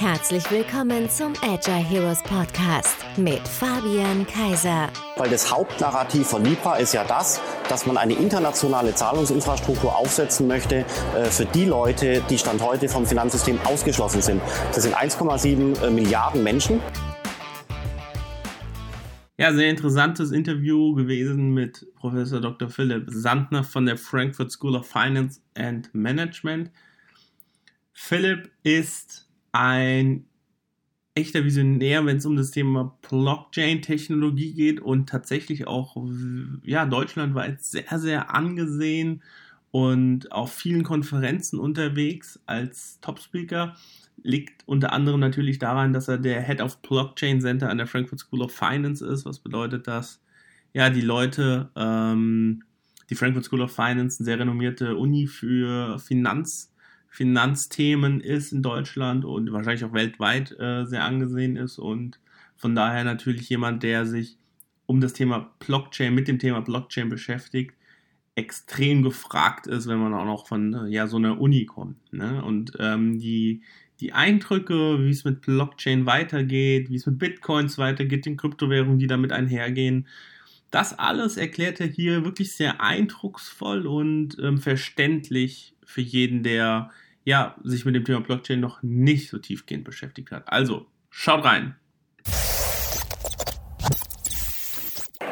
Herzlich willkommen zum Agile Heroes Podcast mit Fabian Kaiser. Weil das Hauptnarrativ von Libra ist ja das, dass man eine internationale Zahlungsinfrastruktur aufsetzen möchte äh, für die Leute, die Stand heute vom Finanzsystem ausgeschlossen sind. Das sind 1,7 äh, Milliarden Menschen. Ja, sehr interessantes Interview gewesen mit Professor Dr. Philipp Sandner von der Frankfurt School of Finance and Management. Philipp ist ein echter Visionär, wenn es um das Thema Blockchain-Technologie geht und tatsächlich auch ja, deutschlandweit sehr, sehr angesehen und auf vielen Konferenzen unterwegs als Top-Speaker. Liegt unter anderem natürlich daran, dass er der Head of Blockchain Center an der Frankfurt School of Finance ist. Was bedeutet das? Ja, die Leute, ähm, die Frankfurt School of Finance, eine sehr renommierte Uni für Finanz- Finanzthemen ist in Deutschland und wahrscheinlich auch weltweit äh, sehr angesehen ist und von daher natürlich jemand, der sich um das Thema Blockchain, mit dem Thema Blockchain beschäftigt, extrem gefragt ist, wenn man auch noch von äh, ja, so einer Uni kommt. Ne? Und ähm, die, die Eindrücke, wie es mit Blockchain weitergeht, wie es mit Bitcoins weitergeht, den Kryptowährungen, die damit einhergehen, das alles erklärt er hier wirklich sehr eindrucksvoll und ähm, verständlich für jeden, der ja, sich mit dem Thema Blockchain noch nicht so tiefgehend beschäftigt hat. Also, schaut rein.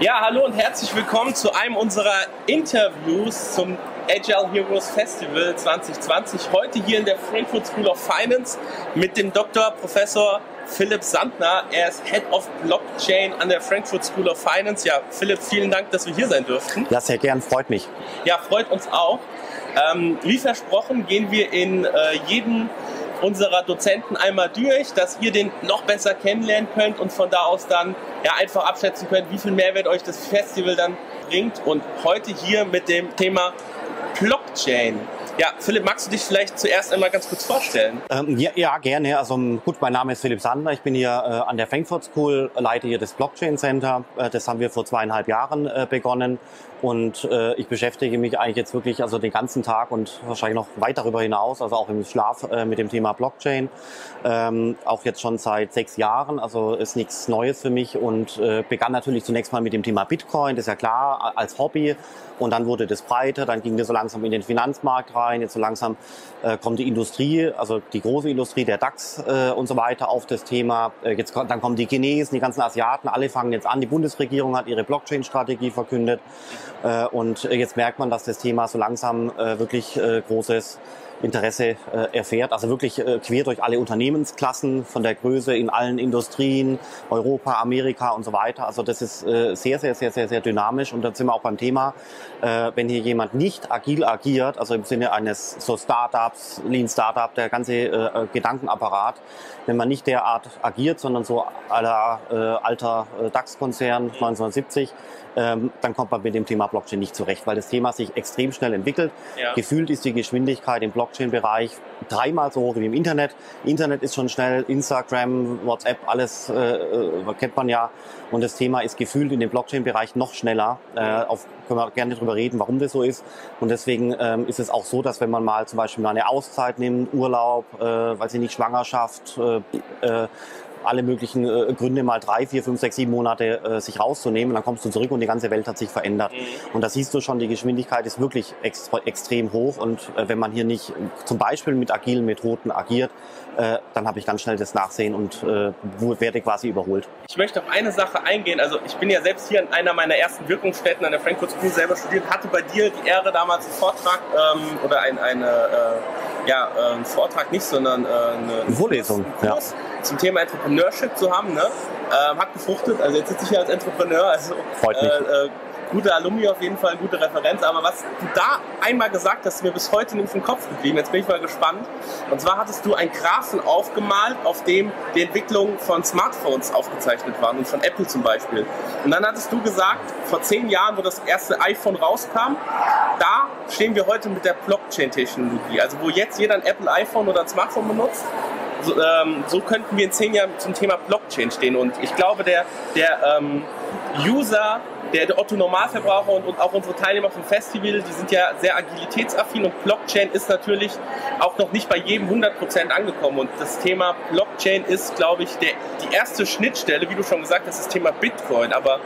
Ja, hallo und herzlich willkommen zu einem unserer Interviews zum Agile Heroes Festival 2020. Heute hier in der Frankfurt School of Finance mit dem Dr. Professor Philipp Sandner. Er ist Head of Blockchain an der Frankfurt School of Finance. Ja, Philipp, vielen Dank, dass wir hier sein dürften. Ja, sehr gern, freut mich. Ja, freut uns auch. Ähm, wie versprochen gehen wir in äh, jeden unserer Dozenten einmal durch, dass ihr den noch besser kennenlernen könnt und von da aus dann ja einfach abschätzen könnt, wie viel Mehrwert euch das Festival dann bringt. Und heute hier mit dem Thema Blockchain. Ja, Philipp, magst du dich vielleicht zuerst einmal ganz kurz vorstellen? Ähm, ja, ja, gerne. Also gut, mein Name ist Philipp Sander. Ich bin hier äh, an der Frankfurt School, leite hier das Blockchain Center. Äh, das haben wir vor zweieinhalb Jahren äh, begonnen. Und äh, ich beschäftige mich eigentlich jetzt wirklich also den ganzen Tag und wahrscheinlich noch weit darüber hinaus, also auch im Schlaf äh, mit dem Thema Blockchain. Ähm, auch jetzt schon seit sechs Jahren, also ist nichts Neues für mich und äh, begann natürlich zunächst mal mit dem Thema Bitcoin, das ist ja klar, als Hobby. Und dann wurde das breiter, dann ging wir so langsam in den Finanzmarkt rein, jetzt so langsam äh, kommt die Industrie, also die große Industrie, der DAX äh, und so weiter auf das Thema. Äh, jetzt dann kommen die Chinesen, die ganzen Asiaten, alle fangen jetzt an. Die Bundesregierung hat ihre Blockchain-Strategie verkündet. Äh, und jetzt merkt man, dass das Thema so langsam äh, wirklich äh, großes Interesse äh, erfährt. Also wirklich äh, quer durch alle Unternehmensklassen von der Größe in allen Industrien, Europa, Amerika und so weiter. Also das ist äh, sehr, sehr, sehr, sehr, sehr dynamisch. Und da sind wir auch beim Thema, äh, wenn hier jemand nicht agil agiert, also im Sinne eines so Startups, Lean Startup, der ganze äh, Gedankenapparat, wenn man nicht derart agiert, sondern so aller äh, alter äh, DAX-Konzern 1970, ähm, dann kommt man mit dem Thema Blockchain nicht zurecht, weil das Thema sich extrem schnell entwickelt. Ja. Gefühlt ist die Geschwindigkeit im Blockchain-Bereich dreimal so hoch wie im Internet. Internet ist schon schnell, Instagram, WhatsApp, alles äh, äh, kennt man ja. Und das Thema ist gefühlt in dem Blockchain-Bereich noch schneller. Äh, auf, können wir gerne drüber reden, warum das so ist. Und deswegen ähm, ist es auch so, dass wenn man mal zum Beispiel mal eine Auszeit nimmt, Urlaub, äh, weil sie nicht Schwangerschaft, äh, äh, alle möglichen äh, Gründe mal drei, vier, fünf, sechs, sieben Monate äh, sich rauszunehmen. Dann kommst du zurück und die ganze Welt hat sich verändert. Mhm. Und da siehst du schon, die Geschwindigkeit ist wirklich extra, extrem hoch. Und äh, wenn man hier nicht zum Beispiel mit agilen Methoden agiert, äh, dann habe ich ganz schnell das Nachsehen und äh, werde quasi überholt. Ich möchte auf eine Sache eingehen. Also ich bin ja selbst hier in einer meiner ersten Wirkungsstätten an der Frankfurt School selber studiert, hatte bei dir die Ehre damals einen Vortrag ähm, oder ein, eine äh, ja, äh, einen Vortrag nicht, sondern äh, eine, Vorlesung Kurs ja. zum Thema Entrepreneurship zu haben. Ne? Ähm, hat gefruchtet. Also jetzt sitze ich hier als Entrepreneur. Also, Freut mich. Gute Alumni auf jeden Fall, gute Referenz. Aber was du da einmal gesagt hast, ist mir bis heute nicht im Kopf geblieben. Jetzt bin ich mal gespannt. Und zwar hattest du einen Graphen aufgemalt, auf dem die Entwicklung von Smartphones aufgezeichnet waren und von Apple zum Beispiel. Und dann hattest du gesagt, vor zehn Jahren, wo das erste iPhone rauskam, da stehen wir heute mit der Blockchain-Technologie. Also wo jetzt jeder ein Apple iPhone oder ein Smartphone benutzt, so, ähm, so, könnten wir in zehn Jahren zum Thema Blockchain stehen. Und ich glaube, der, der ähm, User der, der Otto-Normalverbraucher und, und, auch unsere Teilnehmer vom Festival, die sind ja sehr agilitätsaffin und Blockchain ist natürlich auch noch nicht bei jedem 100% angekommen. Und das Thema Blockchain ist, glaube ich, der, die erste Schnittstelle, wie du schon gesagt hast, das Thema Bitcoin. Aber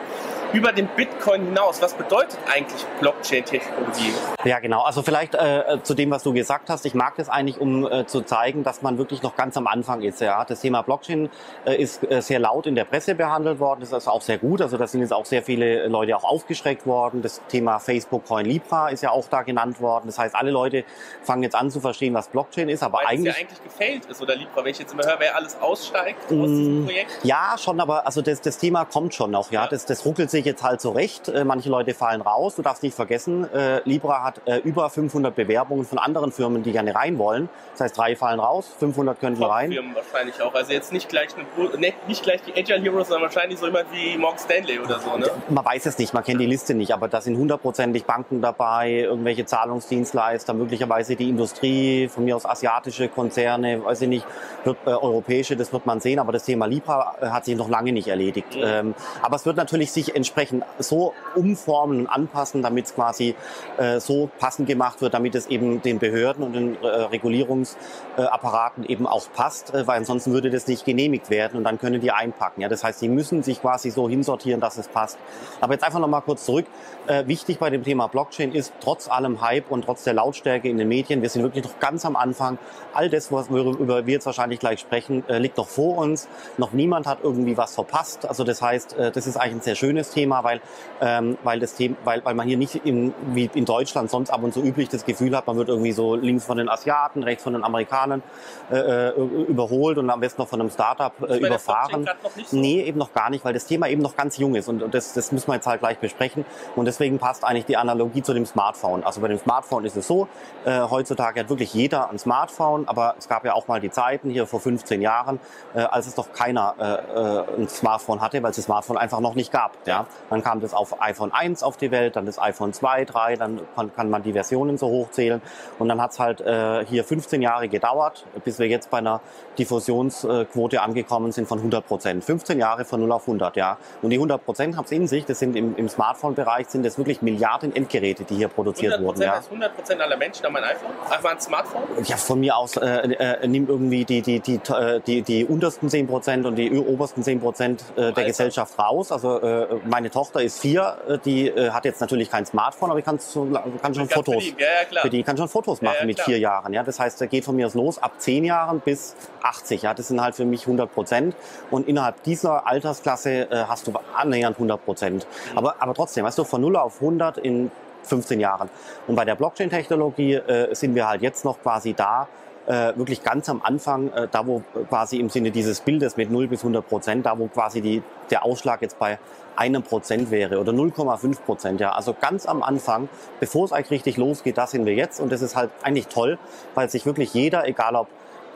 über den Bitcoin hinaus, was bedeutet eigentlich Blockchain-Technologie? Ja, genau. Also vielleicht äh, zu dem, was du gesagt hast. Ich mag das eigentlich, um äh, zu zeigen, dass man wirklich noch ganz am Anfang ist. Ja, das Thema Blockchain äh, ist äh, sehr laut in der Presse behandelt worden. Das ist auch sehr gut. Also da sind jetzt auch sehr viele Leute auch aufgeschreckt worden. Das Thema Facebook Coin Libra ist ja auch da genannt worden. Das heißt, alle Leute fangen jetzt an zu verstehen, was Blockchain ist. Aber Weil eigentlich es ja eigentlich gefailt ist oder Libra, wenn ich jetzt immer höre, wer alles aussteigt aus diesem Mm, Projekt. Ja, schon, aber also das, das Thema kommt schon noch. Ja, Ja. das, das ruckelt sich jetzt halt zurecht. Äh, manche Leute fallen raus. Du darfst nicht vergessen, äh, Libra hat äh, über 500 Bewerbungen von anderen Firmen, die gerne rein wollen. Das heißt, drei fallen raus, 500 könnten rein. Top-Firmen wahrscheinlich auch. Also jetzt nicht gleich, eine, ne, nicht gleich die Agile Heroes, sondern wahrscheinlich so jemand wie Morgan Stanley oder so. Ne? Man weiß es nicht, man kennt die Liste nicht, aber da sind hundertprozentig Banken dabei, irgendwelche Zahlungsdienstleister, möglicherweise die Industrie, von mir aus asiatische Konzerne, weiß ich nicht, wird, äh, europäische, das wird man sehen, aber das Thema Libra hat sich noch lange nicht erledigt. Ähm, aber es wird natürlich sich entsprechend so umformen und anpassen, damit es quasi äh, so passend gemacht wird, damit es eben den Behörden und den äh, Regulierungsapparaten eben auch passt, äh, weil ansonsten würde das nicht genehmigt werden und dann können die einpacken. Ja, das heißt, die müssen sich quasi so hinsortieren, dass es passt. Aber jetzt einfach noch mal kurz zurück. Äh, wichtig bei dem Thema Blockchain ist, trotz allem Hype und trotz der Lautstärke in den Medien, wir sind wirklich noch ganz am Anfang. All das, worüber wir jetzt wahrscheinlich gleich sprechen, äh, liegt noch vor uns. Noch niemand hat irgendwie was verpasst. Also das heißt, äh, das ist eigentlich ein sehr schönes Thema, weil, ähm, weil, das Thema, weil, weil man hier nicht in, wie in Deutschland sonst ab und zu üblich das Gefühl hat, man wird irgendwie so links von den Asiaten, rechts von den Amerikanern äh, äh, überholt und am besten noch von einem Startup äh, überfahren. so? Nee, eben noch gar nicht, weil das Thema eben noch ganz jung ist und, und das, das müssen wir jetzt halt gleich besprechen. Und deswegen passt eigentlich die Analogie zu dem Smartphone. Also bei dem Smartphone ist es so, äh, heutzutage hat wirklich jeder ein Smartphone, aber es gab ja auch mal die Zeiten hier vor 15 Jahren, äh, als es doch keiner äh, äh, ein Smartphone hatte, weil es das Smartphone einfach noch nicht gab. Ja? Dann kam das auf iPhone 1 auf die Welt, dann das iPhone 2, 3, dann kann, kann man die Versionen so hochzählen und dann hat es halt äh, hier 15 Jahre gedauert, bis wir jetzt bei einer Diffusionsquote angekommen sind von 100 Prozent. 15 Jahre von 0 auf 100, ja. Und die 100 Prozent haben es in sich, das sind im, im Smartphone-Bereich sind das wirklich Milliarden Endgeräte, die hier produziert 100% wurden, ja. heißt 100% aller Menschen haben ein iPhone, einfach ein Smartphone. Ja, von mir aus äh, äh, nimm irgendwie die, die, die, äh, die, die untersten 10 Prozent und die obersten 10 Prozent äh, der. Gesellschaft raus. Also äh, meine Tochter ist vier, äh, die äh, hat jetzt natürlich kein Smartphone, aber die kann, kann schon Ganz Fotos. beliebt, Ja, ja, die kann schon Fotos machen ja, mit vier Jahren. Ja, das heißt, da geht von mir aus los ab zehn Jahren bis 80. Ja, das sind halt für mich 100 Prozent. Und innerhalb dieser Altersklasse äh, hast du annähernd 100 Prozent. Mhm. Aber, aber trotzdem, weißt du, von 0 auf 100 in 15 Jahren. Und bei der Blockchain-Technologie äh, sind wir halt jetzt noch quasi da, äh, wirklich ganz am Anfang, äh, da wo quasi im Sinne dieses Bildes mit 0 bis 100 Prozent, da wo quasi die, der Ausschlag jetzt bei einem Prozent wäre oder 0,5 Prozent, ja. Also ganz am Anfang, bevor es eigentlich richtig losgeht, da sind wir jetzt und das ist halt eigentlich toll, weil sich wirklich jeder, egal ob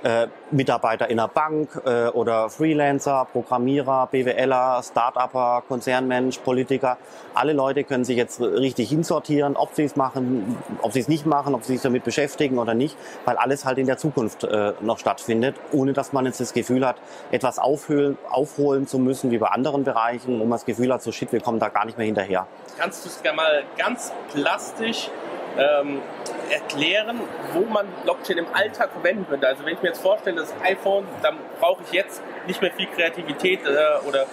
äh, Mitarbeiter in einer Bank äh, oder Freelancer, Programmierer, BWLer, Start-Upper, Konzernmensch, Politiker. Alle Leute können sich jetzt richtig hinsortieren, ob sie es machen, ob sie es nicht machen, ob sie sich damit beschäftigen oder nicht, weil alles halt in der Zukunft äh, noch stattfindet, ohne dass man jetzt das Gefühl hat, etwas aufhöhlen, aufholen zu müssen, wie bei anderen Bereichen, wo man das Gefühl hat, so shit, wir kommen da gar nicht mehr hinterher. Kannst du es gerne mal ganz plastisch ähm, erklären, wo man Blockchain im Alltag verwenden könnte? Also wenn ich mir jetzt vorstelle, das iPhone, dann brauche ich jetzt nicht mehr viel Kreativität äh, oder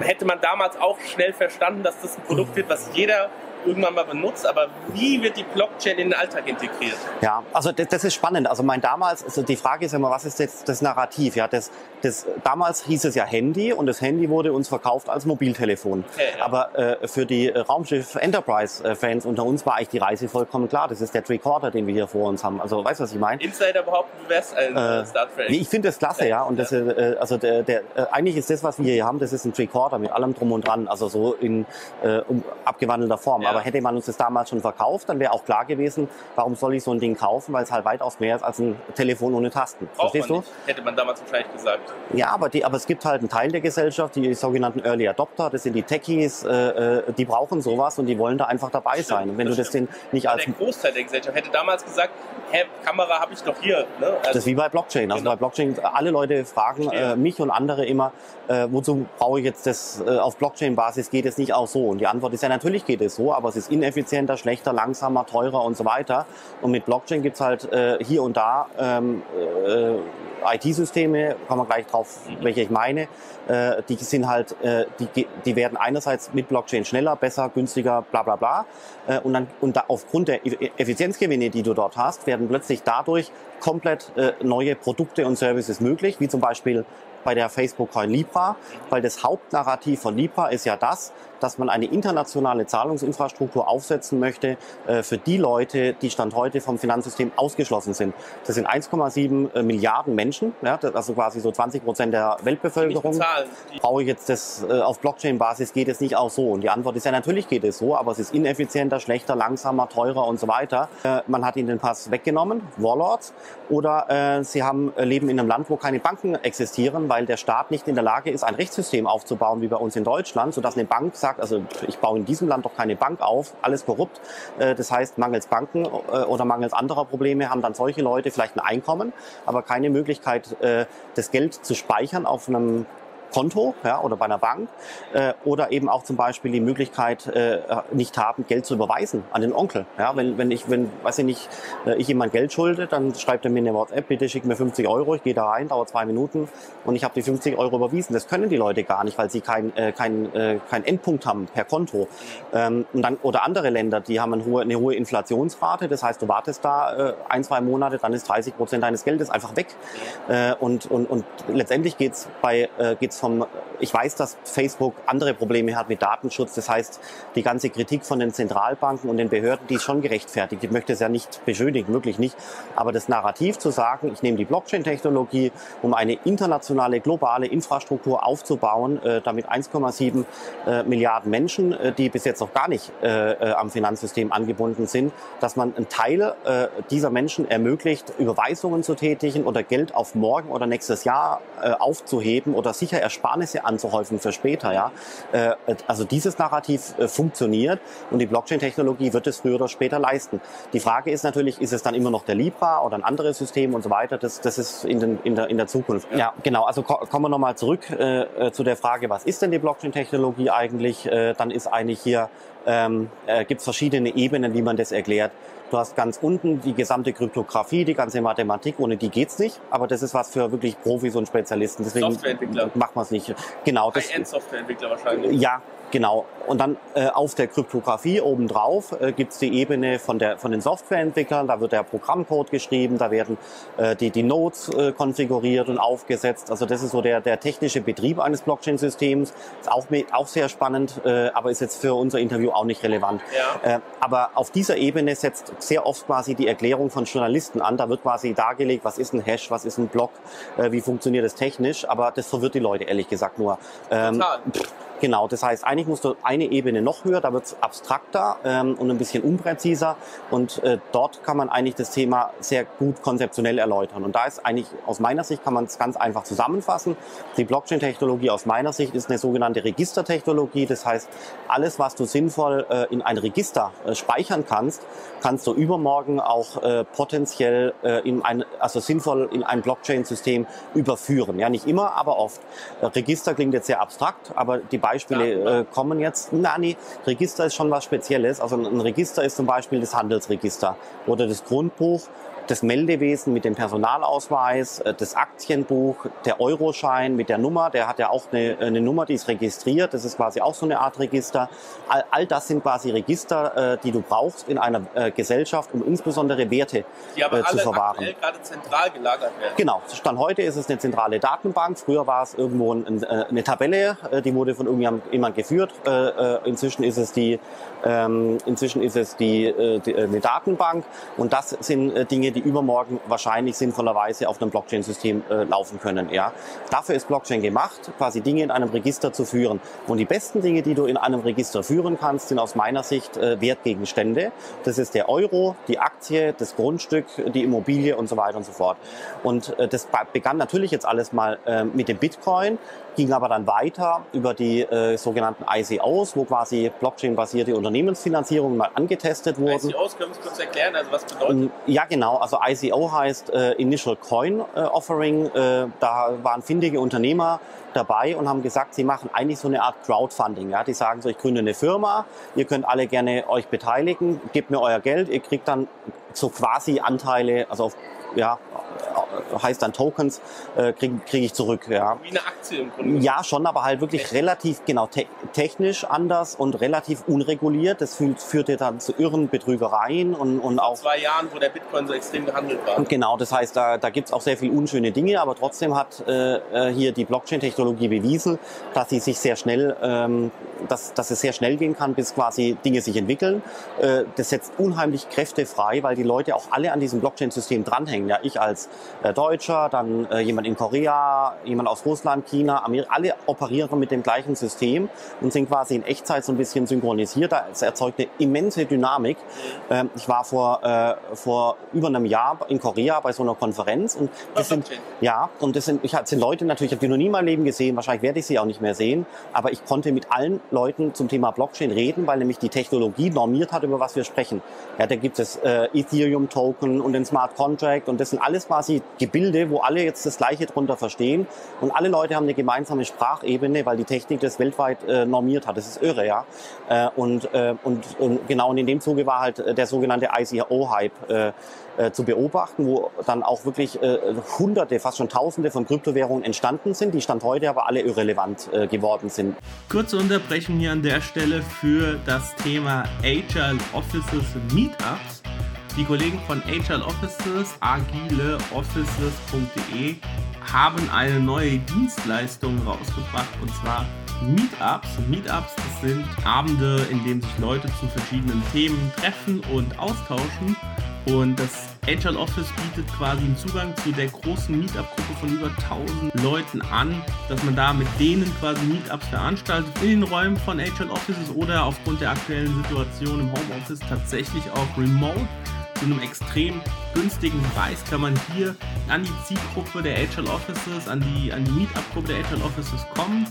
hätte man damals auch schnell verstanden, dass das ein Produkt wird, was jeder irgendwann mal benutzt, aber wie wird die Blockchain in den Alltag integriert? Ja, also das, das ist spannend. Also mein damals, also die Frage ist immer, was ist jetzt das Narrativ? Ja, das, das damals hieß es ja Handy und das Handy wurde uns verkauft als Mobiltelefon. Okay, ja. Aber äh, für die äh, Raumschiff Enterprise äh, Fans unter uns war eigentlich die Reise vollkommen klar. Das ist der Tricorder, den wir hier vor uns haben. Also weißt du, was ich meine? Insider behaupten, du wärst ein äh, Star Trek. Ich finde das klasse, ja. Und das, äh, also der, der, äh, eigentlich ist das, was wir hier haben, das ist ein Tricorder mit allem drum und dran, also so in äh, um, abgewandelter Form. Ja. Aber hätte man uns das damals schon verkauft, dann wäre auch klar gewesen, warum soll ich so ein Ding kaufen, weil es halt weitaus mehr ist als ein Telefon ohne Tasten. Braucht Verstehst du? Hätte man damals wahrscheinlich gesagt. Ja, aber, die, aber es gibt halt einen Teil der Gesellschaft, die sogenannten Early Adopter, das sind die Techies, äh, äh die brauchen sowas und die wollen da einfach dabei stimmt, sein. Und wenn du das den nicht als der Großteil der Gesellschaft hätte damals gesagt, hä, Kamera habe ich doch hier. Ne? Also das ist wie bei Blockchain. Also genau. bei Blockchain, alle Leute fragen äh, mich und andere immer, äh, wozu brauche ich jetzt das äh, auf Blockchain-Basis? Geht es nicht auch so? Und die Antwort ist ja, natürlich geht es so, aber es ist ineffizienter, schlechter, langsamer, teurer und so weiter. Und mit Blockchain gibt's halt äh, hier und da ähm, äh, IT-Systeme, kommen wir gleich drauf, welche ich meine, äh, die sind halt, äh, die, die werden einerseits mit Blockchain schneller, besser, günstiger, bla bla bla. Äh, und dann und da aufgrund der Effizienzgewinne, die du dort hast, werden plötzlich dadurch komplett äh, neue Produkte und Services möglich, wie zum Beispiel bei der Facebook Coin Libra, weil das Hauptnarrativ von Libra ist ja das, dass man eine internationale Zahlungsinfrastruktur aufsetzen möchte äh, für die Leute, die Stand heute vom Finanzsystem ausgeschlossen sind. Das sind 1,7 äh, Milliarden Menschen, ja, also quasi so 20 Prozent der Weltbevölkerung. Brauche ich jetzt das äh, auf Blockchain-Basis, geht es nicht auch so? Und die Antwort ist ja, natürlich geht es so, aber es ist ineffizienter, schlechter, langsamer, teurer und so weiter. Äh, man hat ihnen den Pass weggenommen, Warlords, oder äh, sie haben, äh, leben in einem Land, wo keine Banken existieren, weil der Staat nicht in der Lage ist, ein Rechtssystem aufzubauen wie bei uns in Deutschland, sodass eine Bank sagt, also ich baue in diesem Land doch keine Bank auf, alles korrupt. Äh, das heißt, mangels Banken äh, oder mangels anderer Probleme haben dann solche Leute vielleicht ein Einkommen, aber keine Möglichkeit, äh, das Geld zu speichern auf einem Konto ja, oder bei einer Bank äh, oder eben auch zum Beispiel die Möglichkeit äh, nicht haben, Geld zu überweisen an den Onkel. Ja, wenn, wenn ich, wenn, weiß ich nicht, äh, ich jemand Geld schulde, dann schreibt er mir eine WhatsApp, bitte schick mir 50 Euro, ich gehe da rein, dauert zwei Minuten und ich habe die 50 Euro überwiesen. Das können die Leute gar nicht, weil sie kein, äh, kein, äh, kein Endpunkt haben per Konto. Ähm, und dann, oder andere Länder, die haben eine hohe, eine hohe Inflationsrate, das heißt, du wartest da äh, ein, zwei Monate, dann ist 30 Prozent deines Geldes einfach weg. Äh, und, und, und letztendlich geht's bei äh, geht's vom, ich weiß, dass Facebook andere Probleme hat mit Datenschutz. Das heißt, die ganze Kritik von den Zentralbanken und den Behörden, die ist schon gerechtfertigt. Ich möchte es ja nicht beschönigen, wirklich nicht. Aber das Narrativ zu sagen, ich nehme die Blockchain-Technologie, um eine internationale, globale Infrastruktur aufzubauen, äh, damit 1,7 äh, Milliarden Menschen, äh, die bis jetzt noch gar nicht am Finanzsystem angebunden sind, dass man einen Teil dieser Menschen ermöglicht, Überweisungen zu tätigen oder Geld auf morgen oder nächstes Jahr aufzuheben oder sicher Ersparnisse anzuhäufen für später. Ja? Äh, also dieses Narrativ äh, funktioniert und die Blockchain-Technologie wird es früher oder später leisten. Die Frage ist natürlich, ist es dann immer noch der Libra oder ein anderes System und so weiter? Das, das ist in, den, in, der, in der Zukunft. Ja, genau. Also ko kommen wir nochmal zurück äh, äh, zu der Frage, was ist denn die Blockchain-Technologie eigentlich? Äh, dann ist eigentlich hier ähm, äh, gibt es verschiedene Ebenen, wie man das erklärt. Du hast ganz unten die gesamte Kryptographie, die ganze Mathematik, ohne die geht's nicht. Aber das ist was für wirklich Profis und Spezialisten. Deswegen macht man es nicht. Genau. High-End-Softwareentwickler wahrscheinlich. Ja, Genau. Und dann äh, auf der Kryptographie obendrauf äh, gibt es die Ebene von, der, von den Softwareentwicklern. Da wird der Programmcode geschrieben, da werden äh, die, die Nodes äh, konfiguriert und aufgesetzt. Also das ist so der, der technische Betrieb eines Blockchain-Systems. Ist auch, auch sehr spannend, äh, aber ist jetzt für unser Interview auch nicht relevant. Ja. Äh, aber auf dieser Ebene setzt sehr oft quasi die Erklärung von Journalisten an. Da wird quasi dargelegt, was ist ein Hash, was ist ein Block, äh, wie funktioniert das technisch. Aber das verwirrt die Leute ehrlich gesagt nur. Ähm, Total. Pff, Genau, das heißt, eigentlich musst du eine Ebene noch höher, da wird es abstrakter ähm, und ein bisschen unpräziser und äh, dort kann man eigentlich das Thema sehr gut konzeptionell erläutern. Und da ist eigentlich aus meiner Sicht, kann man es ganz einfach zusammenfassen. Die Blockchain-Technologie aus meiner Sicht ist eine sogenannte Registertechnologie. Das heißt, alles, was du sinnvoll äh, in ein Register äh, speichern kannst, kannst du übermorgen auch äh, potenziell äh, in ein, also sinnvoll in ein Blockchain-System überführen. Ja, nicht immer, aber oft. Register klingt jetzt sehr abstrakt, aber die Beispiele äh, kommen jetzt. Na, nee, Register ist schon was Spezielles. Also ein Register ist zum Beispiel das Handelsregister oder das Grundbuch das Meldewesen mit dem Personalausweis, äh, das Aktienbuch, der Euroschein mit der Nummer, der hat ja auch eine, eine Nummer, die ist registriert, das ist quasi auch so eine Art Register. All, all das sind quasi Register, äh, die du brauchst in einer äh, Gesellschaft, um insbesondere Werte die aber zu alle verwahren. gerade zentral gelagert werden. Genau, Stand heute ist es eine zentrale Datenbank. Früher war es irgendwo ein, eine Tabelle, die wurde von irgendjemand geführt. Inzwischen ist es die, ähm, inzwischen ist es die, die eine Datenbank und das sind Dinge, die die übermorgen wahrscheinlich sinnvollerweise auf einem Blockchain-System äh, laufen können. Ja. Dafür ist Blockchain gemacht, quasi Dinge in einem Register zu führen. Und die besten Dinge, die du in einem Register führen kannst, sind aus meiner Sicht äh, Wertgegenstände. Das ist der Euro, die Aktie, das Grundstück, die Immobilie und so weiter und so fort. Und äh, das begann natürlich jetzt alles mal äh, mit dem Bitcoin, ging aber dann weiter über die äh, sogenannten ICOs, wo quasi Blockchain-basierte Unternehmensfinanzierungen mal angetestet wurden. ICOs, können Sie kurz erklären, also was bedeutet? Ja, genau. Also ICO heißt äh, Initial Coin äh, Offering. Äh, da waren findige Unternehmer dabei und haben gesagt, sie machen eigentlich so eine Art Crowdfunding. Ja? Die sagen so, ich gründe eine Firma, ihr könnt alle gerne euch beteiligen, gebt mir euer Geld, ihr kriegt dann so quasi Anteile, also auf ja, heißt dann Tokens, äh, kriege krieg ich zurück. Ja. Wie eine Aktie im Grunde. Ja, schon, aber halt wirklich Technisch. relativ, genau, te technisch anders und relativ unreguliert. Das führt, führte dann zu irren Betrügereien und, und auch... Zwei Jahren, wo der Bitcoin so extrem gehandelt war. Genau, das heißt, da, da gibt es auch sehr viel unschöne Dinge, aber trotzdem hat äh, äh, hier die Blockchain-Technologie bewiesen, dass sie sich sehr schnell, ähm, dass, dass es sehr schnell gehen kann, bis quasi Dinge sich entwickeln. Äh, das setzt unheimlich Kräfte frei, weil die Leute auch alle an diesem Blockchain-System dranhängen. Ja, ich als äh, Deutscher, dann äh, jemand in Korea, jemand aus Russland, China, Amerika, alle operieren mit dem gleichen System und sind quasi in Echtzeit so ein bisschen synchronisiert. Es erzeugt eine immense Dynamik. Ähm, ich war vor, äh, vor über einem Jahr in Korea bei so einer Konferenz und das sind, ja, und das sind, ich hatte Leute natürlich, ich habe die noch nie in meinem Leben gesehen, wahrscheinlich werde ich sie auch nicht mehr sehen, aber ich konnte mit allen Leuten zum Thema Blockchain reden, weil nämlich die Technologie normiert hat, über was wir sprechen. Ja, da gibt es äh, Ethereum-Token und den Smart Contract und das sind alles quasi Gebilde, wo alle jetzt das Gleiche drunter verstehen und alle Leute haben eine gemeinsame Sprachebene, weil die Technik das weltweit äh, normiert hat. Das ist irre, ja. Äh, und, äh, und, und genau in dem Zuge war halt äh, der sogenannte ICO-Hype äh, äh, zu beobachten, wo dann auch wirklich äh, Hunderte, fast schon Tausende von Kryptowährungen entstanden sind, die Stand heute aber alle irrelevant äh, geworden sind. Kurze Unterbrechung hier an der Stelle für das Thema Agile Offices Meetups. Die Kollegen von Agile Offices, agileoffices.de, haben eine neue Dienstleistung rausgebracht und zwar Meetups. Meetups sind Abende, in denen sich Leute zu verschiedenen Themen treffen und austauschen. Und das Agile Office bietet quasi einen Zugang zu der großen Meetup-Gruppe von über 1000 Leuten an, dass man da mit denen quasi Meetups veranstaltet in den Räumen von Agile Offices oder aufgrund der aktuellen Situation im Homeoffice tatsächlich auch remote zu einem extrem günstigen Preis kann man hier an die Zielgruppe der Agile Offices, an die, an die Meetup-Gruppe der Agile Offices kommen.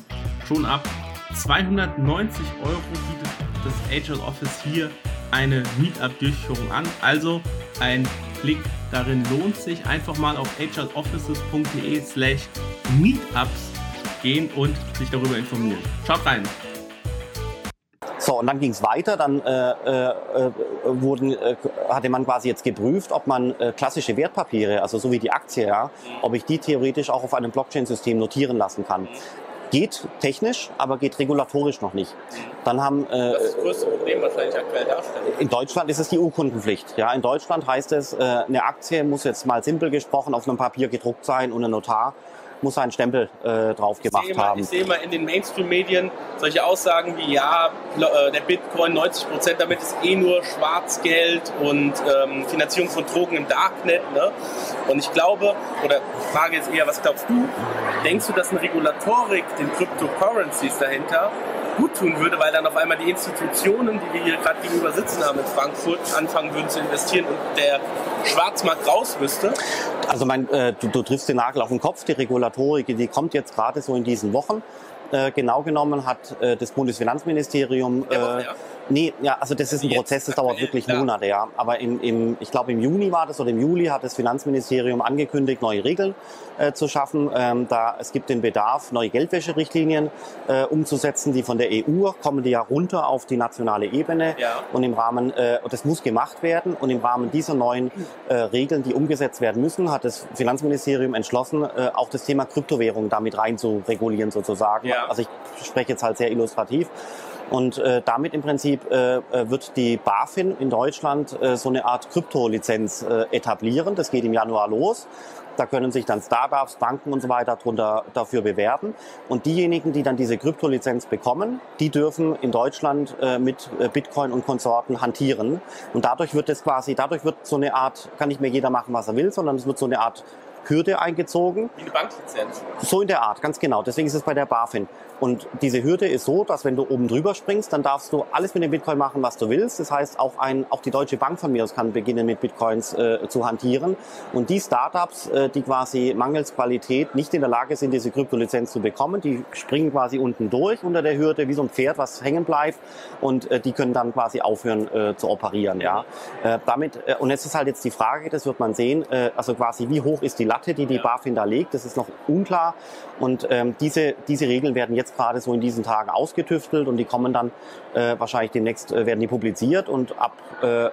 Schon ab 290 Euro bietet das Agile Office hier eine Meetup-Durchführung an. Also ein Klick darin lohnt sich. Einfach mal auf agileoffices.de slash meetups gehen und sich darüber informieren. Schaut rein! So, und dann ging es weiter. Dann äh, äh, wurden, äh, hatte man quasi jetzt geprüft, ob man äh, klassische Wertpapiere, also so wie die Aktie, ja, ob ich die theoretisch auch auf einem Blockchain-System notieren lassen kann. Geht technisch, aber geht regulatorisch noch nicht. Dann haben äh, das, ist das größte Problem wahrscheinlich aktuell darstellt. In Deutschland ist es die Urkundenpflicht. Ja, in Deutschland heißt es, äh, eine Aktie muss jetzt mal simpel gesprochen auf einem Papier gedruckt sein und ein Notar muss einen Stempel äh, drauf gemacht ich haben. ich sehe mal in den Mainstream-Medien solche Aussagen wie, ja, äh, der Bitcoin 90 Prozent damit ist eh nur Schwarzgeld und ähm, Finanzierung von Drogen im Darknet. Ne? Und ich glaube, oder die Frage ist eher, was glaubst du? Denkst du, dass eine Regulatorik den Cryptocurrencies dahinter gut tun würde, weil dann auf einmal die Institutionen, die wir hier gerade gegenüber sitzen haben in Frankfurt, anfangen würden zu investieren und der Schwarzmarkt raus müsste? Also mein, äh, du, du triffst den Nagel auf den Kopf. Die Regulatorik, die kommt jetzt gerade so in diesen Wochen. Äh, genau genommen hat äh, das Bundesfinanzministerium äh, ja, ja. Nee, ja, also das ist ein Prozess, das dauert wirklich ja. Monate, ja. Aber im, im, ich glaube im Juni war das oder im Juli hat das Finanzministerium angekündigt, neue Regeln äh, zu schaffen. Ähm, da es gibt den Bedarf, neue Geldwäscherichtlinien äh, umzusetzen, die von der EU kommen, die ja runter auf die nationale Ebene. Ja. Und im Rahmen, äh, das muss gemacht werden. Und im Rahmen dieser neuen äh, Regeln, die umgesetzt werden müssen, hat das Finanzministerium entschlossen, äh, auch das Thema Kryptowährung damit rein zu regulieren sozusagen. Ja. Also ich spreche jetzt halt sehr illustrativ. Und äh, damit im Prinzip äh, äh, wird die BaFin in Deutschland äh, so eine Art Kryptolizenz äh, etablieren. Das geht im Januar los. Da können sich dann Startups, Banken und so weiter drunter, dafür bewerben. Und diejenigen, die dann diese Kryptolizenz bekommen, die dürfen in Deutschland äh, mit äh, Bitcoin und Konsorten hantieren. Und dadurch wird es quasi, dadurch wird so eine Art, kann nicht mehr jeder machen, was er will, sondern es wird so eine Art Hürde eingezogen. Wie eine Banklizenz. So in der Art, ganz genau. Deswegen ist es bei der BaFin. Und diese Hürde ist so, dass wenn du oben drüber springst, dann darfst du alles mit dem Bitcoin machen, was du willst. Das heißt, auch, ein, auch die Deutsche Bank von mir aus kann beginnen, mit Bitcoins äh, zu hantieren. Und die Startups, äh, die quasi mangels Qualität nicht in der Lage sind, diese Kryptolizenz zu bekommen, die springen quasi unten durch unter der Hürde, wie so ein Pferd, was hängen bleibt. Und äh, die können dann quasi aufhören äh, zu operieren. Ja. Äh, damit, äh, und jetzt ist halt jetzt die Frage, das wird man sehen, äh, also quasi wie hoch ist die Latte, die die BaFin da legt, das ist noch unklar. Und ähm, diese, diese Regeln werden jetzt gerade so in diesen Tagen ausgetüftelt und die kommen dann äh, wahrscheinlich demnächst äh, werden die publiziert und ab äh,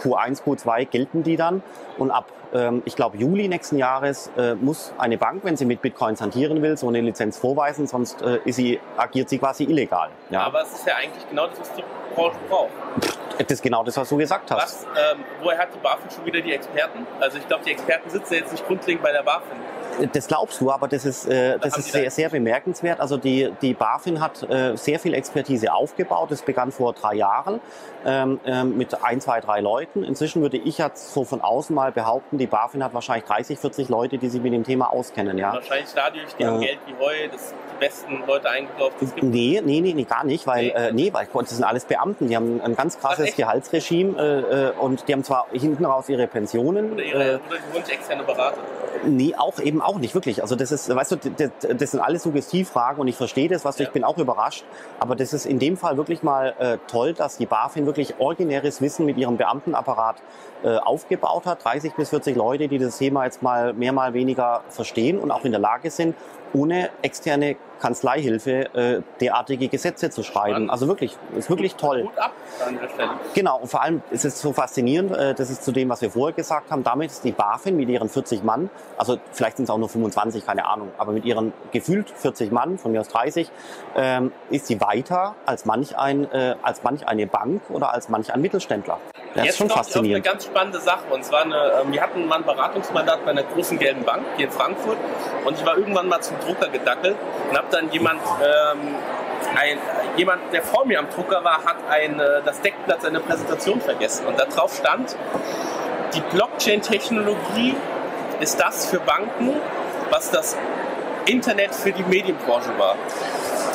Q1, Q2 gelten die dann und ab ähm, ich glaube Juli nächsten Jahres äh, muss eine Bank, wenn sie mit Bitcoins hantieren will, so eine Lizenz vorweisen, sonst äh, ist sie, agiert sie quasi illegal. Ja. Aber es ist ja eigentlich genau das, was die Branche braucht. Das ist genau das, was du gesagt hast. Was, ähm, woher hat die BaFin schon wieder die Experten? Also ich glaube, die Experten sitzen jetzt nicht grundlegend bei der BaFin. Das glaubst du, aber das ist, äh, das ist sehr, sehr bemerkenswert. Also die, die BaFin hat äh, sehr viel Expertise aufgebaut. Das begann vor drei Jahren ähm, ähm, mit ein, zwei, drei Leuten. Inzwischen würde ich jetzt so von außen mal behaupten, die BaFin hat wahrscheinlich 30, 40 Leute, die sich mit dem Thema auskennen. Ja? Wahrscheinlich dadurch, die äh, haben Geld wie Heu, das besten Leute eingekauft. Nee, nee, nee, nee, gar nicht, weil, nee. Äh, nee, weil das sind alles Beamten. Die haben ein ganz krasses Ach, Gehaltsregime äh, äh, und die haben zwar hinten raus ihre Pensionen. Oder, ihre, äh, oder die externe Berater. Nee, auch eben auch nicht wirklich. Also das ist, weißt du, das, das sind alles Suggestivfragen und ich verstehe das, was du, ja. ich bin auch überrascht. Aber das ist in dem Fall wirklich mal äh, toll, dass die BaFin wirklich originäres Wissen mit ihrem Beamtenapparat äh, aufgebaut hat. 30 bis 40 Leute, die das Thema jetzt mal mehr mal weniger verstehen und auch in der Lage sind, ohne externe Kanzleihilfe äh, derartige Gesetze zu schreiben. Also wirklich, ist wirklich toll. Gut ab an der Stelle. Genau, und vor allem ist es so faszinierend, äh, das ist zu dem, was wir vorher gesagt haben, damit ist die BaFin mit ihren 40 Mann, also vielleicht sind es auch nur 25, keine Ahnung, aber mit ihren gefühlt 40 Mann, von mir aus 30, ähm, ist sie weiter als manch, ein, äh, als manch eine Bank oder als manch ein Mittelständler. Das Jetzt ist schon faszinierend. eine ganz spannende Sache. Und zwar, eine, äh, wir hatten mal ein Beratungsmandat bei einer großen gelben Bank hier in Frankfurt. Und ich war irgendwann mal zum Drucker gedackelt und habe dann jemand, ähm, ein, jemand, der vor mir am Drucker war, hat ein, das Deckblatt seiner Präsentation vergessen. Und da drauf stand, die Blockchain-Technologie ist das für Banken, was das Internet für die Medienbranche war.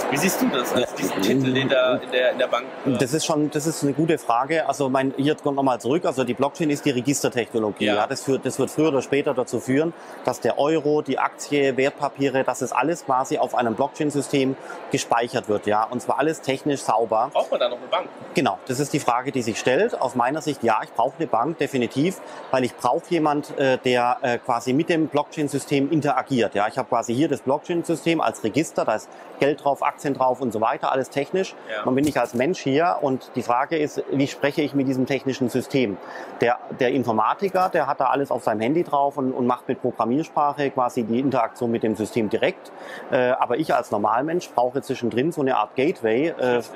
Wie siehst du das als diesen Titel in der, in der, in der Bank? Das ist schon, das ist eine gute Frage. Also mein, hier kommt nochmal zurück. Also die Blockchain ist die Registertechnologie. Ja. ja das, führt, das wird früher oder später dazu führen, dass der Euro, die Aktie, Wertpapiere, dass es alles quasi auf einem Blockchain-System gespeichert wird. Ja, und zwar alles technisch sauber. Braucht man da noch eine Bank? Genau, das ist die Frage, die sich stellt. Aus meiner Sicht, ja, ich brauche eine Bank definitiv, weil ich brauche jemand, äh, der äh, quasi mit dem Blockchain-System interagiert. Ja, ich habe quasi hier das Blockchain-System als Register, da ist Geld drauf, Aktien drauf und so weiter, alles technisch. Ja. Man bin ich als Mensch hier und die Frage ist, wie spreche ich mit diesem technischen System? Der, der Informatiker, der hat da alles auf seinem Handy drauf und, und macht mit Programmiersprache quasi die Interaktion mit dem System direkt. Äh, aber ich als Normalmensch brauche zwischendrin so eine Art Gateway, äh, es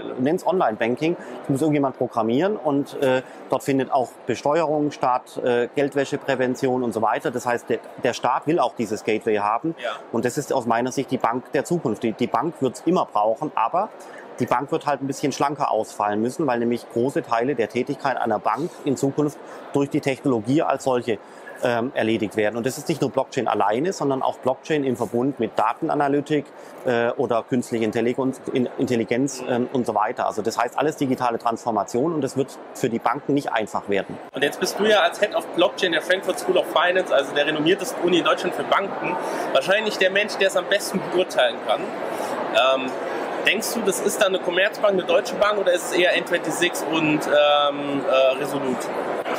Online-Banking. Ich muss irgendjemand programmieren und äh, dort findet auch Besteuerung statt, äh, Geldwäscheprävention und so weiter. Das heißt, der, der Staat will auch dieses Gateway haben. Ja. Und das ist aus meiner Sicht die Bank der Zukunft. Die, die Bank es immer brauchen, aber die Bank wird halt ein bisschen schlanker ausfallen müssen, weil nämlich große Teile der Tätigkeit einer Bank in Zukunft durch die Technologie als solche ähm, erledigt werden. Und das ist nicht nur Blockchain alleine, sondern auch Blockchain im Verbund mit Datenanalytik äh, oder künstliche Intelligenz, Intelligenz ähm, und so weiter. Also das heißt alles digitale Transformation und das wird für die Banken nicht einfach werden. Und jetzt bist du ja als Head of Blockchain der Frankfurt School of Finance, also der renommiertesten Uni in Deutschland für Banken, wahrscheinlich der Mensch, der es am besten beurteilen kann. Ähm, denkst du, das ist dann eine Commerzbank, eine Deutsche Bank oder ist es eher N26 und ähm, äh, Resolut?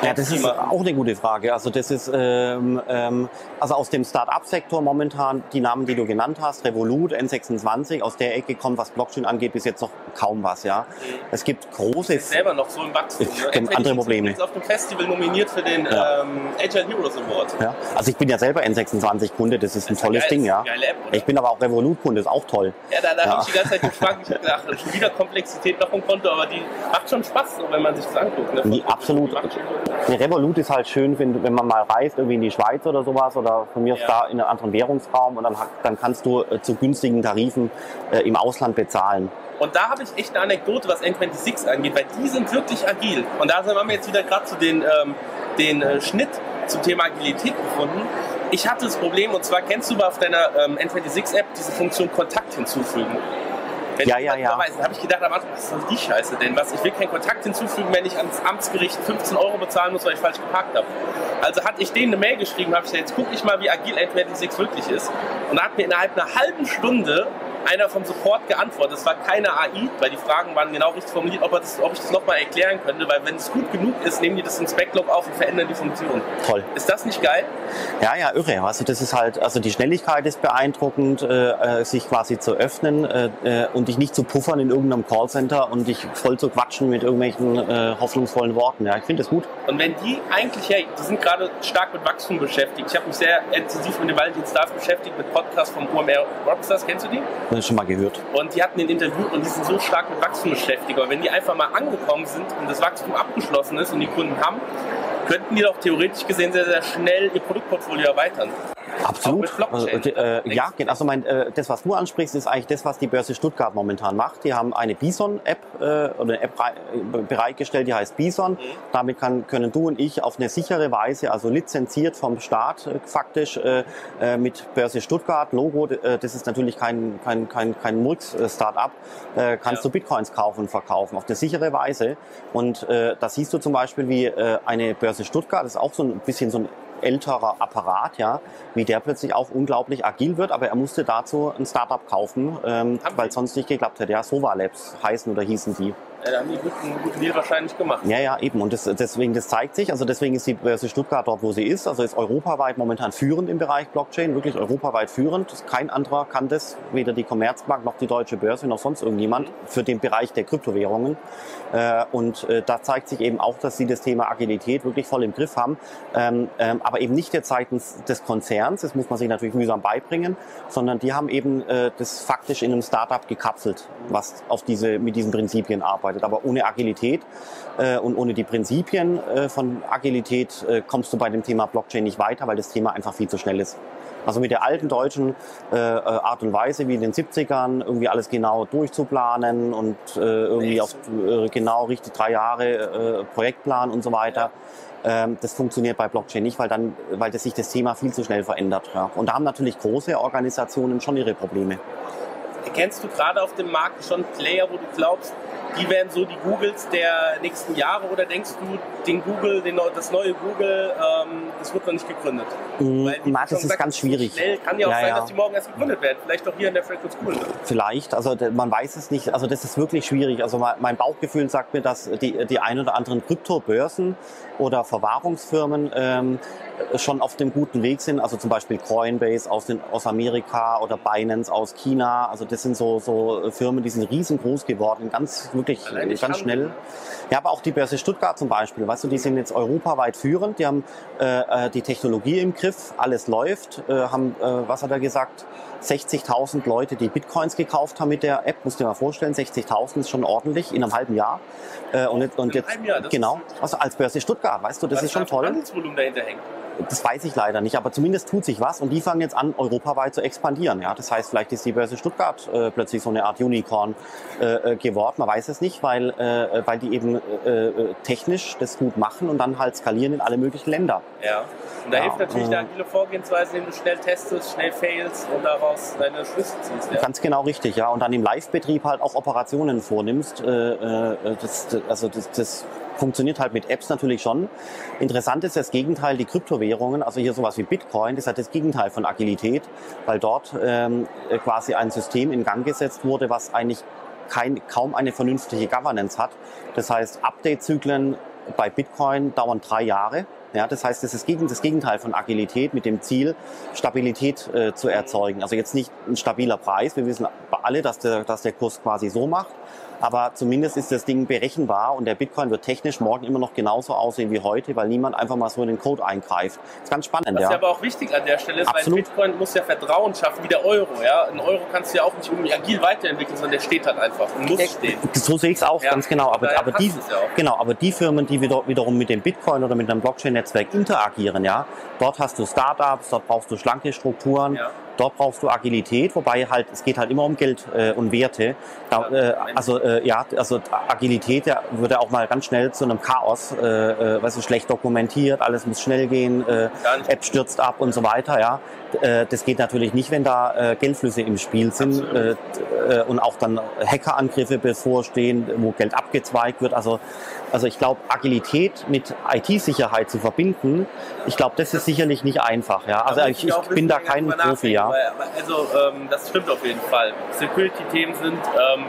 Ja, das ist auch eine gute Frage. Also das ist ähm, ähm, also aus dem Start-up-Sektor momentan die Namen, die du genannt hast, Revolut, N26, aus der Ecke kommt, was Blockchain angeht, bis jetzt noch kaum was. Ja, mhm. es gibt große ist selber noch so im Wachstum. Es gibt andere Probleme. Ich bin auf dem Festival nominiert für den ja. ähm, Agile Heroes Award. Ja. Also ich bin ja selber N26-Kunde, das ist das ein ist tolles geil, Ding, ja. App, ich bin aber auch Revolut-Kunde, ist auch toll. Ja, da, da ja. habe ich die ganze Zeit gefragt, ich habe gedacht, schon wieder Komplexität noch im Konto, aber die macht schon Spaß, wenn man sich das anguckt. Ne? Die, absolut. Die Revolut ist halt schön, wenn, wenn man mal reist, irgendwie in die Schweiz oder sowas oder von mir aus ja. da in einem anderen Währungsraum und dann, dann kannst du äh, zu günstigen Tarifen äh, im Ausland bezahlen. Und da habe ich echt eine Anekdote, was N26 angeht, weil die sind wirklich agil. Und da haben wir jetzt wieder gerade zu den, ähm, den äh, Schnitt zum Thema Agilität gefunden. Ich hatte das Problem, und zwar kennst du auf deiner ähm, N26-App diese Funktion Kontakt hinzufügen. Wenn ja, ja, ja. Dann habe ich gedacht am Anfang, was soll die Scheiße denn? Was, ich will keinen Kontakt hinzufügen, wenn ich ans Amtsgericht 15 Euro bezahlen muss, weil ich falsch geparkt habe. Also hatte ich denen eine Mail geschrieben, habe ich gesagt, jetzt gucke ich mal, wie agil N26 wirklich ist. Und da hat mir innerhalb einer halben Stunde einer vom Support geantwortet. Es war keine AI, weil die Fragen waren genau richtig formuliert, ob, das, ob ich das nochmal erklären könnte, weil wenn es gut genug ist, nehmen die das ins Backlog auf und verändern die Funktion. Toll. Ist das nicht geil? Ja, ja, irre. Also das ist halt, also die Schnelligkeit ist beeindruckend, äh, äh sich quasi zu öffnen äh, äh, und dich nicht zu puffern in irgendeinem Callcenter und dich voll zu quatschen mit irgendwelchen äh, hoffnungsvollen Worten. Ja, ich finde das gut. Und wenn die eigentlich, ja, die sind gerade stark mit Wachstum beschäftigt. Ich habe mich sehr intensiv mit dem Valentin Stars beschäftigt, mit Podcasts vom UMR Rockstars. Kennst du die? Das schon mal gehört. Und die hatten den Interview und die sind so stark mit Wachstum beschäftigt. Aber wenn die einfach mal angekommen sind und das Wachstum abgeschlossen ist und die Kunden haben, könnten die doch theoretisch gesehen sehr, sehr schnell ihr Produktportfolio erweitern. Absolut. Also, äh, ja, also mein, äh, das, was du ansprichst, ist eigentlich das, was die Börse Stuttgart momentan macht. Die haben eine Bison-App äh, oder eine App bereitgestellt, die heißt Bison. Mhm. Damit kann, können du und ich auf eine sichere Weise, also lizenziert vom Staat äh, faktisch äh, äh, mit Börse Stuttgart Logo, äh, das ist natürlich kein, kein, kein, kein Murks-Startup, äh, kannst ja. du Bitcoins kaufen und verkaufen auf eine sichere Weise. Und äh, da siehst du zum Beispiel, wie äh, eine Börse Stuttgart, das ist auch so ein bisschen so ein älterer Apparat, ja, wie der plötzlich auch unglaublich agil wird, aber er musste dazu ein Startup kaufen, ähm, weil es sonst nicht geklappt hätte. Ja, Sova Labs heißen oder hießen die. Ja, da haben die einen guten Deal wahrscheinlich gemacht. Ja, ja, eben. Und das, deswegen, das zeigt sich. Also deswegen ist die Börse Stuttgart dort, wo sie ist. Also ist europaweit momentan führend im Bereich Blockchain, wirklich europaweit führend. Kein anderer kann das, weder die Commerzbank noch die Deutsche Börse noch sonst irgendjemand für den Bereich der Kryptowährungen. Äh, und äh, da zeigt sich eben auch, dass sie das Thema Agilität wirklich voll im Griff haben. Ähm, ähm, aber eben nicht jetzt seitens des Konzerns, das muss man sich natürlich mühsam beibringen, sondern die haben eben äh, das faktisch in einem Startup gekapselt, was auf diese, mit diesen Prinzipien arbeitet. Aber ohne Agilität und ohne die Prinzipien von Agilität kommst du bei dem Thema Blockchain nicht weiter, weil das Thema einfach viel zu schnell ist. Also mit der alten deutschen äh, Art und Weise, wie in den 70ern, irgendwie alles genau durchzuplanen und äh, irgendwie auf äh, genau richtig drei Jahre äh, Projektplan und so weiter. Ähm, das funktioniert bei Blockchain nicht, weil dann, weil das sich das Thema viel zu schnell verändert. Ja. Und da haben natürlich große Organisationen schon ihre Probleme. Kennst du gerade auf dem Markt schon Player, wo du glaubst, die werden so die Googles der nächsten Jahre oder denkst du, den Google, den, das neue Google, ähm, das wird noch nicht gegründet? Mhm, Marc, das ist ganz schwierig. Schnell kann ja auch ja, sein, ja. dass die morgen erst gegründet werden. Vielleicht auch hier in der Frankfurt School. Vielleicht, also man weiß es nicht. Also das ist wirklich schwierig. Also mein Bauchgefühl sagt mir, dass die, die ein oder anderen Kryptobörsen oder Verwahrungsfirmen ähm, schon auf dem guten Weg sind. Also zum Beispiel Coinbase aus, den, aus Amerika oder Binance aus China. Also das sind so, so Firmen, die sind riesengroß geworden, ganz wirklich ganz schnell. Ja, aber auch die Börse Stuttgart zum Beispiel. Weißt du, die sind jetzt europaweit führend. Die haben äh, äh die Technologie im Griff, alles läuft. Äh, haben, äh, was hat er gesagt? 60.000 Leute, die Bitcoins gekauft haben mit der App, musst du dir mal vorstellen, 60.000 ist schon ordentlich in einem halben Jahr. Äh, und, jetzt, und jetzt, Jahr, genau, also als Börse Stuttgart, weißt du, das ist schon toll. Handelsvolumen dahinter hängt. Das weiß ich leider nicht, aber zumindest tut sich was und die fangen jetzt an, europaweit zu expandieren. Ja, das heißt, vielleicht ist die Börse Stuttgart äh, plötzlich so eine Art Unicorn äh, äh geworden. Man weiß es nicht, weil, äh, weil die eben äh, äh, technisch das gut machen und dann halt skalieren in alle möglichen Länder. Ja. Und da ja, hilft natürlich äh, eine agile Vorgehensweise, indem du schnell testest, schnell failst und daraus deine Schlüsse ziehst. Ja. Ganz genau richtig, ja. Und dann im Live-Betrieb halt auch Operationen vornimmst. Äh, äh, das, also das, das funktioniert halt mit Apps natürlich schon. Interessant ist das Gegenteil, die Kryptowährungen, also hier sowas wie Bitcoin, das hat das Gegenteil von Agilität, weil dort ähm, quasi ein System in Gang gesetzt wurde, was eigentlich kein, kaum eine vernünftige Governance hat. Das heißt, Update-Zyklen bei Bitcoin dauern drei Jahre. Ja, das heißt, das ist das Gegenteil von Agilität mit dem Ziel, Stabilität äh, zu erzeugen. Also jetzt nicht ein stabiler Preis. Wir wissen alle, dass der, dass der Kurs quasi so macht, aber zumindest ist das Ding berechenbar und der Bitcoin wird technisch morgen immer noch genauso aussehen wie heute, weil niemand einfach mal so in den Code eingreift. Das ist ganz spannend. Was ja, ja aber auch wichtig an der Stelle ist, Absolut. weil Bitcoin muss ja Vertrauen schaffen, wie der Euro. Ja? Ein Euro kannst du ja auch nicht irgendwie agil weiterentwickeln, sondern der steht halt einfach und muss stehen. So sehe ich es auch, Ja, ganz genau. Aber, aber, die, genau, aber die Firmen, die wieder, wiederum mit dem Bitcoin oder mit einem Blockchain-Netzwerk interagieren, ja, dort hast du Startups, dort brauchst du schlanke Strukturen, Ja. Dort brauchst du Agilität, wobei halt, es geht halt immer um Geld äh, und Werte. Da, äh, also äh, ja, also Agilität ja, würde auch mal ganz schnell zu einem Chaos, äh, äh, weißt du, schlecht dokumentiert, alles muss schnell gehen, äh. App stürzt ab und so weiter, ja. Äh, das geht natürlich nicht, wenn da äh, Geldflüsse im Spiel sind äh, äh, und auch dann Hackerangriffe bevorstehen, wo Geld abgezweigt wird. Also, also ich glaube, Agilität mit IT-Sicherheit zu verbinden, ich glaube, das ist sicherlich nicht einfach. Ja, also ich, ich bin da kein Profi, ja. weil- Also ähm, das stimmt auf jeden Fall. Security-Themen sind, ähm,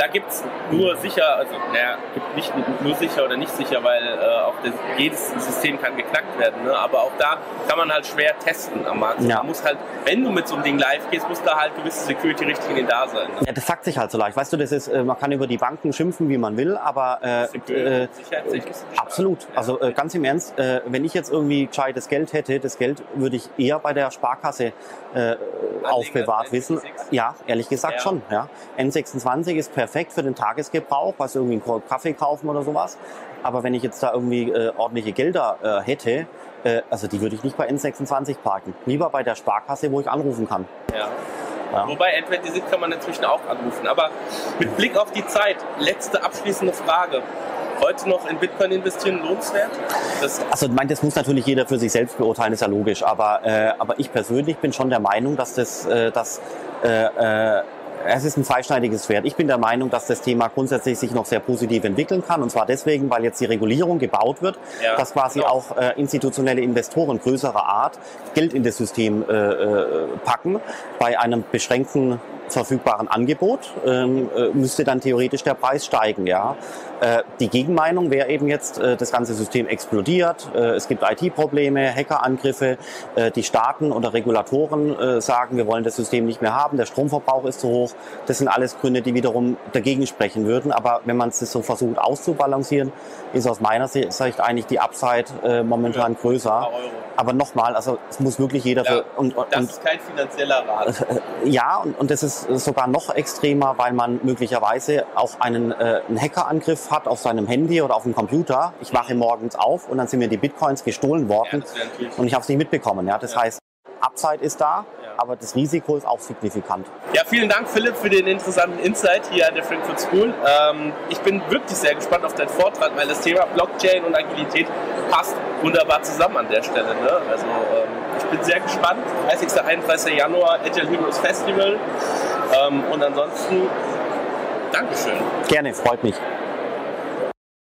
da gibt es nur sicher, also naja, gibt nicht nur sicher oder nicht sicher, weil äh, auch das, jedes System kann geknackt werden. Ne? Aber auch da kann man halt schwer testen am Markt. Ja. Man muss halt, wenn du mit so einem Ding live gehst, muss da halt gewisse Security-Richtlinien da sein. Ne? Ja, das sagt sich halt so leicht. Weißt du, das ist, äh, man kann über die Banken schimpfen, wie man will, aber äh, äh, ist es Absolut. stark. Also äh, ganz im Ernst, äh, wenn ich jetzt irgendwie gescheites Geld hätte, das Geld würde ich eher bei der Sparkasse äh, aufbewahrt wissen. N26? Ja, ehrlich gesagt Ja. schon. Ja. N26 ist perfekt für den Tagesgebrauch, was irgendwie einen Korb Kaffee kaufen oder sowas. Aber wenn ich jetzt da irgendwie äh, ordentliche Gelder äh, hätte, äh, also die würde ich nicht bei N26 parken. Lieber bei der Sparkasse, wo ich anrufen kann. Ja. Ja. Wobei N26 kann man inzwischen auch anrufen. Aber mit Blick auf die Zeit, letzte abschließende Frage. Heute noch in Bitcoin investieren lohnenswert? Das Also ich meine, das muss natürlich jeder für sich selbst beurteilen, ist ja logisch. Aber, äh, aber ich persönlich bin schon der Meinung, dass das, äh, dass, äh, äh, es ist ein zweischneidiges Schwert. Ich bin der Meinung, dass das Thema grundsätzlich sich noch sehr positiv entwickeln kann. Und zwar deswegen, weil jetzt die Regulierung gebaut wird, Ja, dass quasi genau. auch äh, institutionelle Investoren größerer Art Geld in das System äh, äh, packen. Bei einem beschränkten verfügbaren Angebot ähm, äh, müsste dann theoretisch der Preis steigen. Ja, äh, die Gegenmeinung wäre eben jetzt, äh, das ganze System explodiert, äh, es gibt IT-Probleme, Hackerangriffe, äh, die Staaten oder Regulatoren äh, sagen, wir wollen das System nicht mehr haben, der Stromverbrauch ist zu hoch. Das sind alles Gründe, die wiederum dagegen sprechen würden. Aber wenn man es so versucht auszubalancieren, ist aus meiner Sicht eigentlich die Upside momentan größer. Euro. Aber nochmal, also es muss wirklich jeder Ja, für, und, und, Das ist kein finanzieller Rat. ja, und, und das ist sogar noch extremer, weil man möglicherweise auch einen, äh, einen Hackerangriff hat auf seinem Handy oder auf dem Computer. Ich wache morgens auf und dann sind mir die Bitcoins gestohlen Ja, worden natürlich. und ich habe es nicht mitbekommen. Ja, das Ja. heißt, Upside ist da, Ja. Aber das Risiko ist auch signifikant. Ja, vielen Dank, Philipp, für den interessanten Insight hier an der Frankfurt School. Ähm, ich bin wirklich sehr gespannt auf deinen Vortrag, weil das Thema Blockchain und Agilität passt wunderbar zusammen an der Stelle. Ne? Also ähm, ich bin sehr gespannt. 30. 31. Januar, Agile Heroes Festival. Ähm, und ansonsten, Dankeschön. Gerne, freut mich.